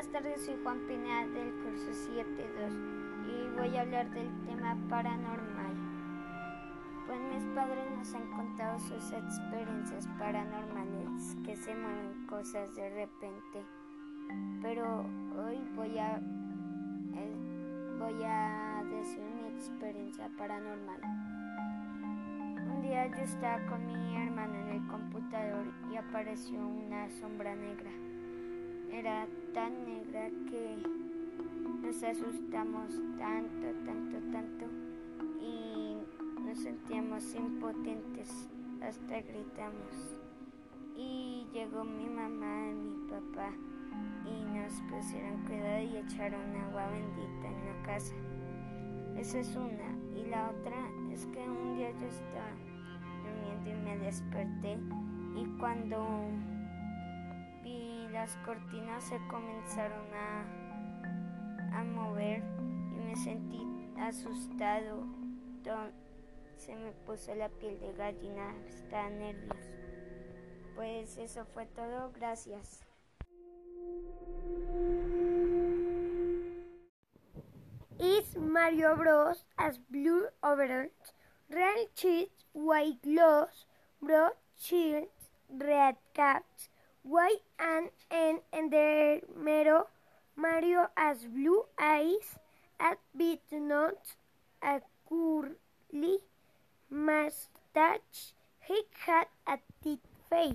Buenas tardes, soy Juan Pineda del curso 7.2 y voy a hablar del tema paranormal. Pues mis padres nos han contado sus experiencias paranormales, que se mueven cosas de repente. Pero hoy voy a, voy a decir mi experiencia paranormal. Un día yo estaba con mi hermano en el computador y apareció una sombra negra era tan negra que nos asustamos tanto, tanto, tanto y nos sentíamos impotentes, hasta gritamos. Y llegó mi mamá y mi papá y nos pusieron cuidado y echaron agua bendita en la casa. Esa es una. Y la otra es que un día yo estaba durmiendo y me desperté y cuando las cortinas se comenzaron a, a mover y me sentí asustado. Se me puso la piel de gallina, estaba nervioso. Pues eso fue todo, gracias. Is Mario Bros. as blue overalls, red cheeks, white gloves, broad shields, red caps, white and an endermero Mario has blue eyes, a bit not a curly mustache. He had a thick face.